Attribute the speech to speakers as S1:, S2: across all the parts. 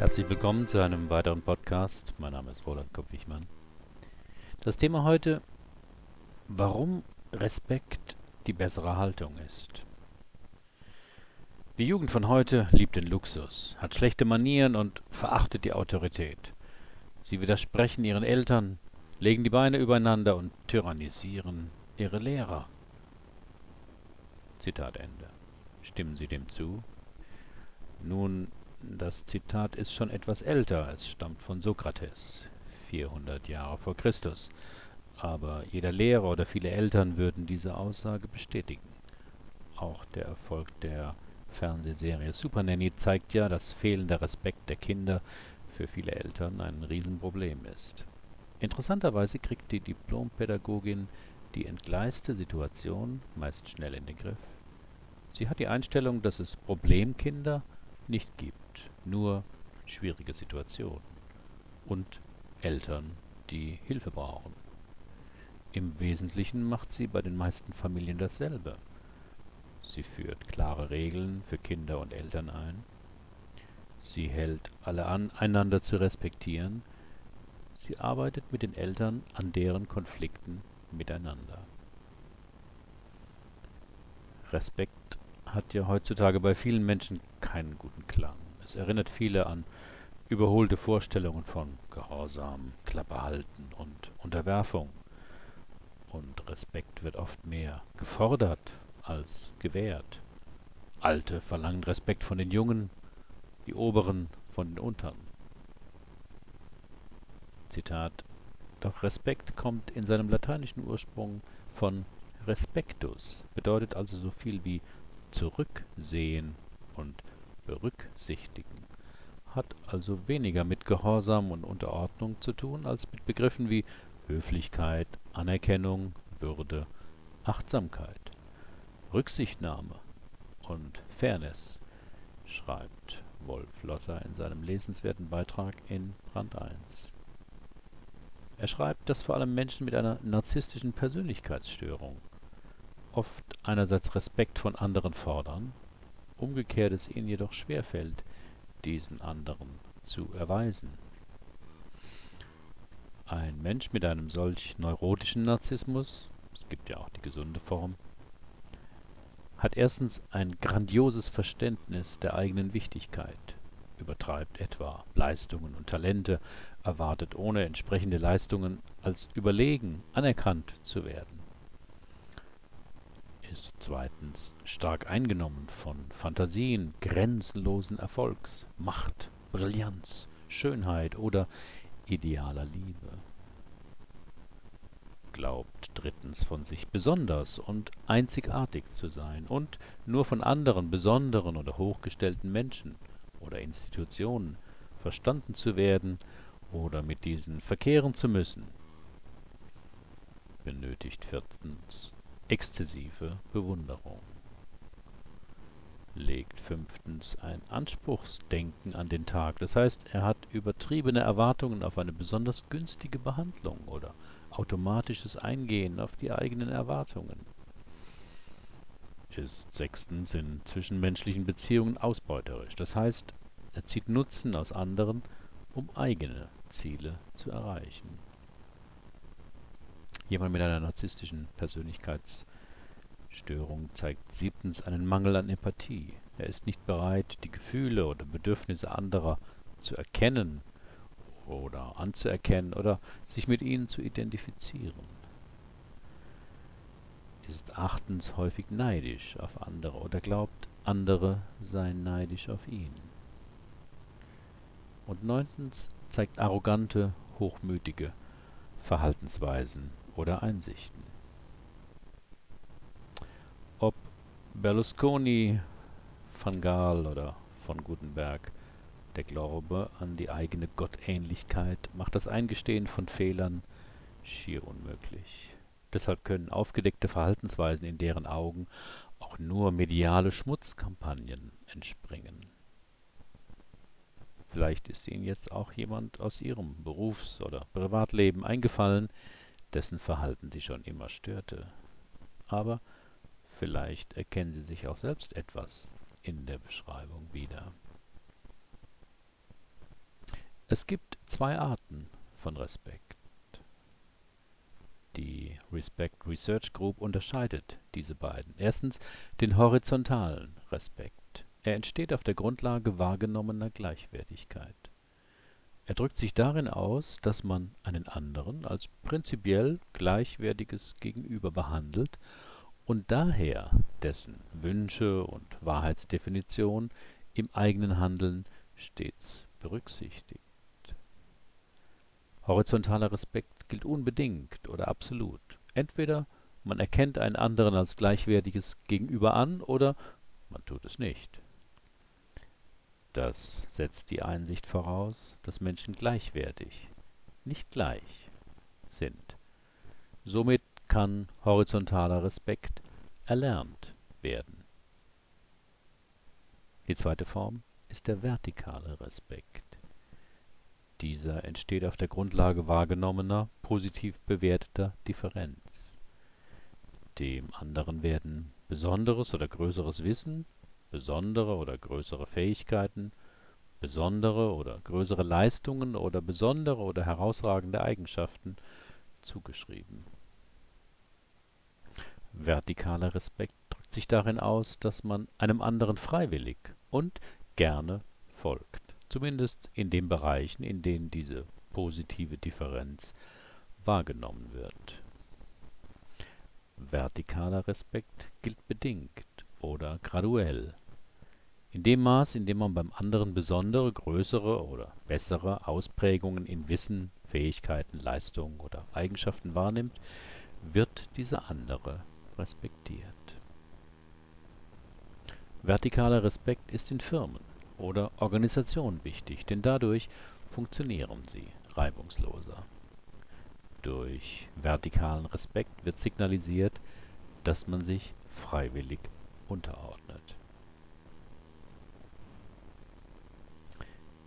S1: Herzlich willkommen zu einem weiteren Podcast. Mein Name ist Roland Kopp-Wichmann. Das Thema heute, warum Respekt die bessere Haltung ist. Die Jugend von heute liebt den Luxus, hat schlechte Manieren und verachtet die Autorität. Sie widersprechen ihren Eltern, legen die Beine übereinander und tyrannisieren ihre Lehrer. Zitat Ende. Stimmen Sie dem zu? Nun, das Zitat ist schon etwas älter, es stammt von Sokrates, 400 Jahre vor Christus, aber jeder Lehrer oder viele Eltern würden diese Aussage bestätigen. Auch der Erfolg der Fernsehserie Super Nanny zeigt ja, dass fehlender Respekt der Kinder für viele Eltern ein Riesenproblem ist. Interessanterweise kriegt die Diplompädagogin die entgleiste Situation meist schnell in den Griff. Sie hat die Einstellung, dass es Problemkinder nicht gibt, nur schwierige Situationen und Eltern, die Hilfe brauchen. Im Wesentlichen macht sie bei den meisten Familien dasselbe. Sie führt klare Regeln für Kinder und Eltern ein. Sie hält alle an, einander zu respektieren. Sie arbeitet mit den Eltern an deren Konflikten miteinander. Respekt hat ja heutzutage bei vielen Menschen keinen guten Klang. Es erinnert viele an überholte Vorstellungen von Gehorsam, Klappe halten und Unterwerfung. Und Respekt wird oft mehr gefordert als gewährt. Alte verlangen Respekt von den Jungen, die Oberen von den Untern. Zitat Doch Respekt kommt in seinem lateinischen Ursprung von respectus, bedeutet also so viel wie zurücksehen und berücksichtigen, hat also weniger mit Gehorsam und Unterordnung zu tun als mit Begriffen wie Höflichkeit, Anerkennung, Würde, Achtsamkeit, Rücksichtnahme und Fairness, schreibt Wolf Lotter in seinem lesenswerten Beitrag in Brand 1. Er schreibt, dass vor allem Menschen mit einer narzisstischen Persönlichkeitsstörung oft einerseits Respekt von anderen fordern, umgekehrt es ihnen jedoch schwerfällt, diesen anderen zu erweisen. Ein Mensch mit einem solch neurotischen Narzissmus, es gibt ja auch die gesunde Form, hat erstens ein grandioses Verständnis der eigenen Wichtigkeit, übertreibt etwa Leistungen und Talente, erwartet ohne entsprechende Leistungen als überlegen anerkannt zu werden ist zweitens stark eingenommen von Phantasien grenzenlosen Erfolgs, Macht, Brillanz, Schönheit oder idealer Liebe. Glaubt drittens von sich besonders und einzigartig zu sein und nur von anderen besonderen oder hochgestellten Menschen oder Institutionen verstanden zu werden oder mit diesen verkehren zu müssen. Benötigt viertens exzessive Bewunderung. Legt fünftens ein Anspruchsdenken an den Tag, das heißt, er hat übertriebene Erwartungen auf eine besonders günstige Behandlung oder automatisches Eingehen auf die eigenen Erwartungen. Ist sechstens in zwischenmenschlichen Beziehungen ausbeuterisch, das heißt, er zieht Nutzen aus anderen, um eigene Ziele zu erreichen. Jemand mit einer narzisstischen Persönlichkeitsstörung zeigt siebtens einen Mangel an Empathie. Er ist nicht bereit, die Gefühle oder Bedürfnisse anderer zu erkennen oder anzuerkennen oder sich mit ihnen zu identifizieren. Ist achtens häufig neidisch auf andere oder glaubt, andere seien neidisch auf ihn. Und neuntens zeigt arrogante, hochmütige Verhaltensweisen oder Einsichten. Ob Berlusconi, van Gaal oder von Gutenberg, der Glaube an die eigene Gottähnlichkeit macht das Eingestehen von Fehlern schier unmöglich. Deshalb können aufgedeckte Verhaltensweisen in deren Augen auch nur mediale Schmutzkampagnen entspringen. Vielleicht ist Ihnen jetzt auch jemand aus Ihrem Berufs- oder Privatleben eingefallen, dessen Verhalten Sie schon immer störte. Aber vielleicht erkennen Sie sich auch selbst etwas in der Beschreibung wieder. Es gibt zwei Arten von Respekt. Die Respect Research Group unterscheidet diese beiden. Erstens den horizontalen Respekt. Er entsteht auf der Grundlage wahrgenommener Gleichwertigkeit. Er drückt sich darin aus, dass man einen anderen als prinzipiell gleichwertiges Gegenüber behandelt und daher dessen Wünsche und Wahrheitsdefinition im eigenen Handeln stets berücksichtigt. Horizontaler Respekt gilt unbedingt oder absolut. Entweder man erkennt einen anderen als gleichwertiges Gegenüber an oder man tut es nicht. Das setzt die Einsicht voraus, dass Menschen gleichwertig, nicht gleich sind. Somit kann horizontaler Respekt erlernt werden. Die zweite Form ist der vertikale Respekt. Dieser entsteht auf der Grundlage wahrgenommener, positiv bewerteter Differenz. Dem anderen werden besonderes oder größeres Wissen besondere oder größere Fähigkeiten, besondere oder größere Leistungen oder besondere oder herausragende Eigenschaften zugeschrieben. Vertikaler Respekt drückt sich darin aus, dass man einem anderen freiwillig und gerne folgt, zumindest in den Bereichen, in denen diese positive Differenz wahrgenommen wird. Vertikaler Respekt gilt bedingt oder graduell in dem Maß, in dem man beim anderen besondere, größere oder bessere Ausprägungen in Wissen, Fähigkeiten, Leistungen oder Eigenschaften wahrnimmt, wird dieser andere respektiert. Vertikaler Respekt ist in Firmen oder Organisationen wichtig, denn dadurch funktionieren sie reibungsloser. Durch vertikalen Respekt wird signalisiert, dass man sich freiwillig unterordnet.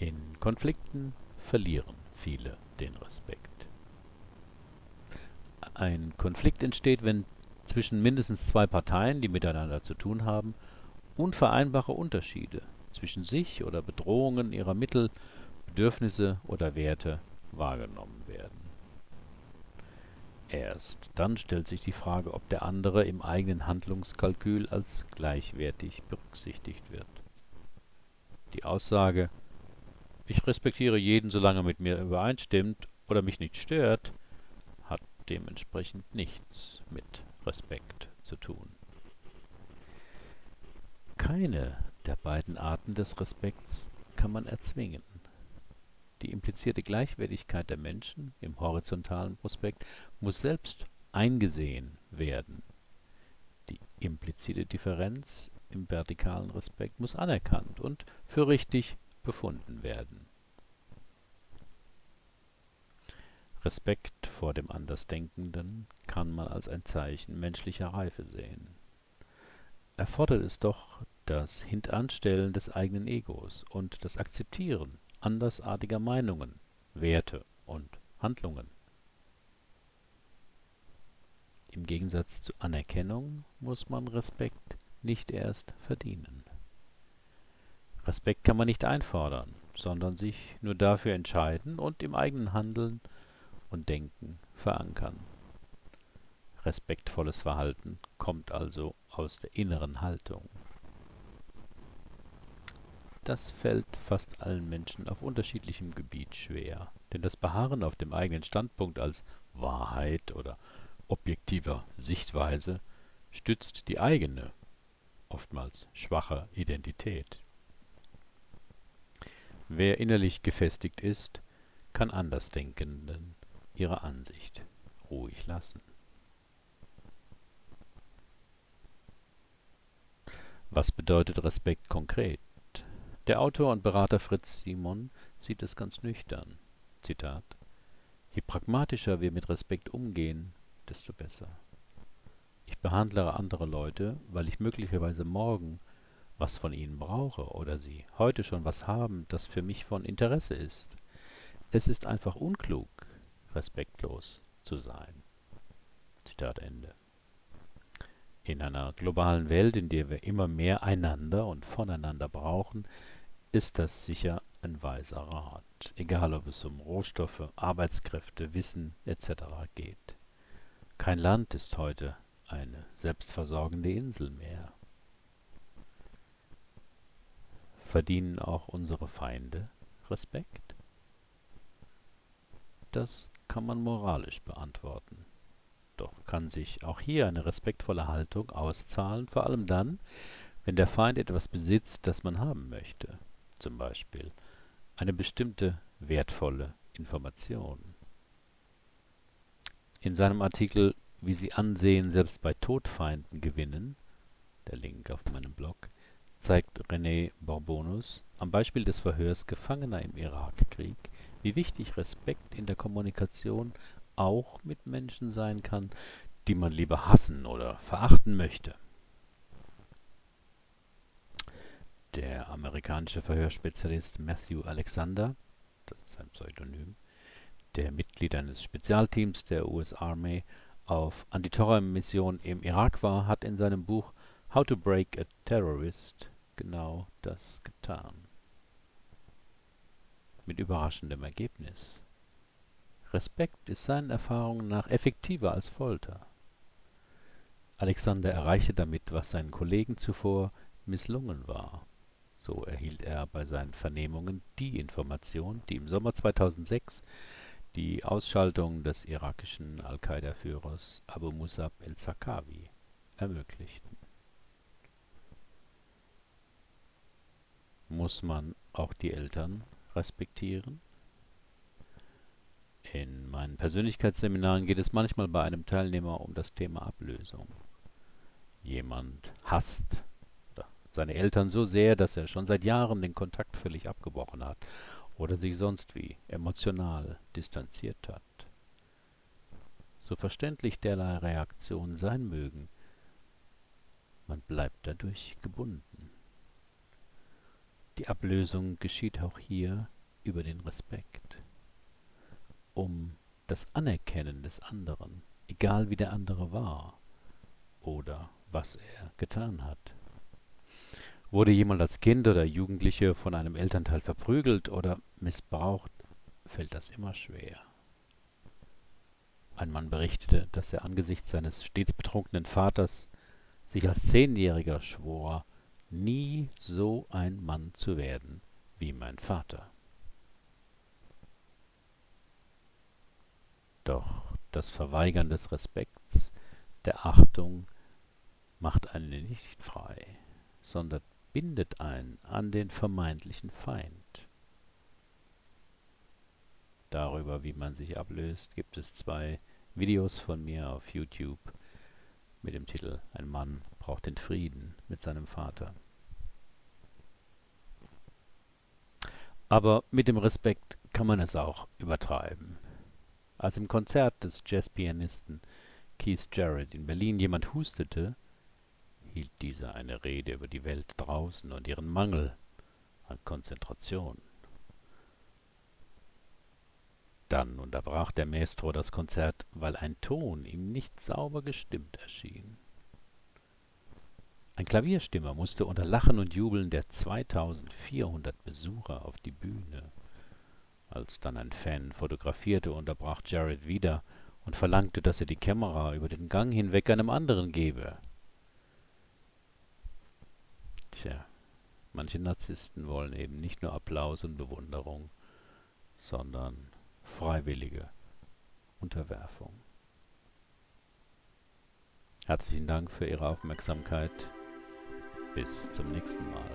S1: In Konflikten verlieren viele den Respekt. Ein Konflikt entsteht, wenn zwischen mindestens zwei Parteien, die miteinander zu tun haben, unvereinbare Unterschiede zwischen sich oder Bedrohungen ihrer Mittel, Bedürfnisse oder Werte wahrgenommen werden. Erst dann stellt sich die Frage, ob der andere im eigenen Handlungskalkül als gleichwertig berücksichtigt wird. Die Aussage ich respektiere jeden, solange er mit mir übereinstimmt oder mich nicht stört, hat dementsprechend nichts mit Respekt zu tun. Keine der beiden Arten des Respekts kann man erzwingen. Die implizierte Gleichwertigkeit der Menschen im horizontalen Prospekt muss selbst eingesehen werden. Die implizite Differenz im vertikalen Respekt muss anerkannt und für richtig befunden werden. Respekt vor dem Andersdenkenden kann man als ein Zeichen menschlicher Reife sehen. Erfordert es doch das Hintanstellen des eigenen Egos und das Akzeptieren andersartiger Meinungen, Werte und Handlungen. Im Gegensatz zu Anerkennung muss man Respekt nicht erst verdienen. Respekt kann man nicht einfordern, sondern sich nur dafür entscheiden und im eigenen Handeln und Denken verankern. Respektvolles Verhalten kommt also aus der inneren Haltung. Das fällt fast allen Menschen auf unterschiedlichem Gebiet schwer, denn das Beharren auf dem eigenen Standpunkt als Wahrheit oder objektiver Sichtweise stützt die eigene, oftmals schwache Identität. Wer innerlich gefestigt ist, kann Andersdenkenden ihre Ansicht ruhig lassen. Was bedeutet Respekt konkret? Der Autor und Berater Fritz Simon sieht es ganz nüchtern. Zitat Je pragmatischer wir mit Respekt umgehen, desto besser. Ich behandle andere Leute, weil ich möglicherweise morgen was von ihnen brauche oder sie heute schon was haben, das für mich von Interesse ist. Es ist einfach unklug, respektlos zu sein. Zitat Ende. In einer globalen Welt, in der wir immer mehr einander und voneinander brauchen, ist das sicher ein weiser Rat, egal ob es um Rohstoffe, Arbeitskräfte, Wissen etc. geht. Kein Land ist heute eine selbstversorgende Insel mehr. Verdienen auch unsere Feinde Respekt? Das kann man moralisch beantworten. Doch kann sich auch hier eine respektvolle Haltung auszahlen, vor allem dann, wenn der Feind etwas besitzt, das man haben möchte, zum Beispiel eine bestimmte wertvolle Information. In seinem Artikel Wie Sie Ansehen selbst bei Todfeinden gewinnen der Link auf meinem Blog zeigt René Bourbonus am Beispiel des Verhörs Gefangener im Irakkrieg, wie wichtig Respekt in der Kommunikation auch mit Menschen sein kann, die man lieber hassen oder verachten möchte. Der amerikanische Verhörspezialist Matthew Alexander, das ist sein Pseudonym, der Mitglied eines Spezialteams der US Army auf Antiterrormission im Irak war, hat in seinem Buch How to Break a Terrorist genau das getan. Mit überraschendem Ergebnis. Respekt ist seinen Erfahrungen nach effektiver als Folter. Alexander erreichte damit, was seinen Kollegen zuvor misslungen war. So erhielt er bei seinen Vernehmungen die Information, die im Sommer 2006 die Ausschaltung des irakischen Al-Qaida-Führers Abu Musab el-Zarqawi ermöglichten. Muss man auch die Eltern respektieren? In meinen Persönlichkeitsseminaren geht es manchmal bei einem Teilnehmer um das Thema Ablösung. Jemand hasst seine Eltern so sehr, dass er schon seit Jahren den Kontakt völlig abgebrochen hat oder sich sonst wie emotional distanziert hat. So verständlich derlei Reaktionen sein mögen, man bleibt dadurch gebunden. Die Ablösung geschieht auch hier über den Respekt, um das Anerkennen des anderen, egal wie der andere war oder was er getan hat. Wurde jemand als Kind oder Jugendliche von einem Elternteil verprügelt oder missbraucht, fällt das immer schwer. Ein Mann berichtete, dass er angesichts seines stets betrunkenen Vaters sich als Zehnjähriger schwor, nie so ein Mann zu werden wie mein Vater. Doch das Verweigern des Respekts, der Achtung, macht einen nicht frei, sondern bindet einen an den vermeintlichen Feind. Darüber, wie man sich ablöst, gibt es zwei Videos von mir auf YouTube mit dem Titel Ein Mann braucht den Frieden mit seinem Vater. Aber mit dem Respekt kann man es auch übertreiben. Als im Konzert des Jazzpianisten Keith Jarrett in Berlin jemand hustete, hielt dieser eine Rede über die Welt draußen und ihren Mangel an Konzentration. Dann unterbrach der Maestro das Konzert, weil ein Ton ihm nicht sauber gestimmt erschien. Ein Klavierstimmer musste unter Lachen und Jubeln der 2400 Besucher auf die Bühne. Als dann ein Fan fotografierte, unterbrach Jared wieder und verlangte, dass er die Kamera über den Gang hinweg einem anderen gebe. Tja, manche Narzissten wollen eben nicht nur Applaus und Bewunderung, sondern freiwillige Unterwerfung. Herzlichen Dank für Ihre Aufmerksamkeit. Bis zum nächsten Mal.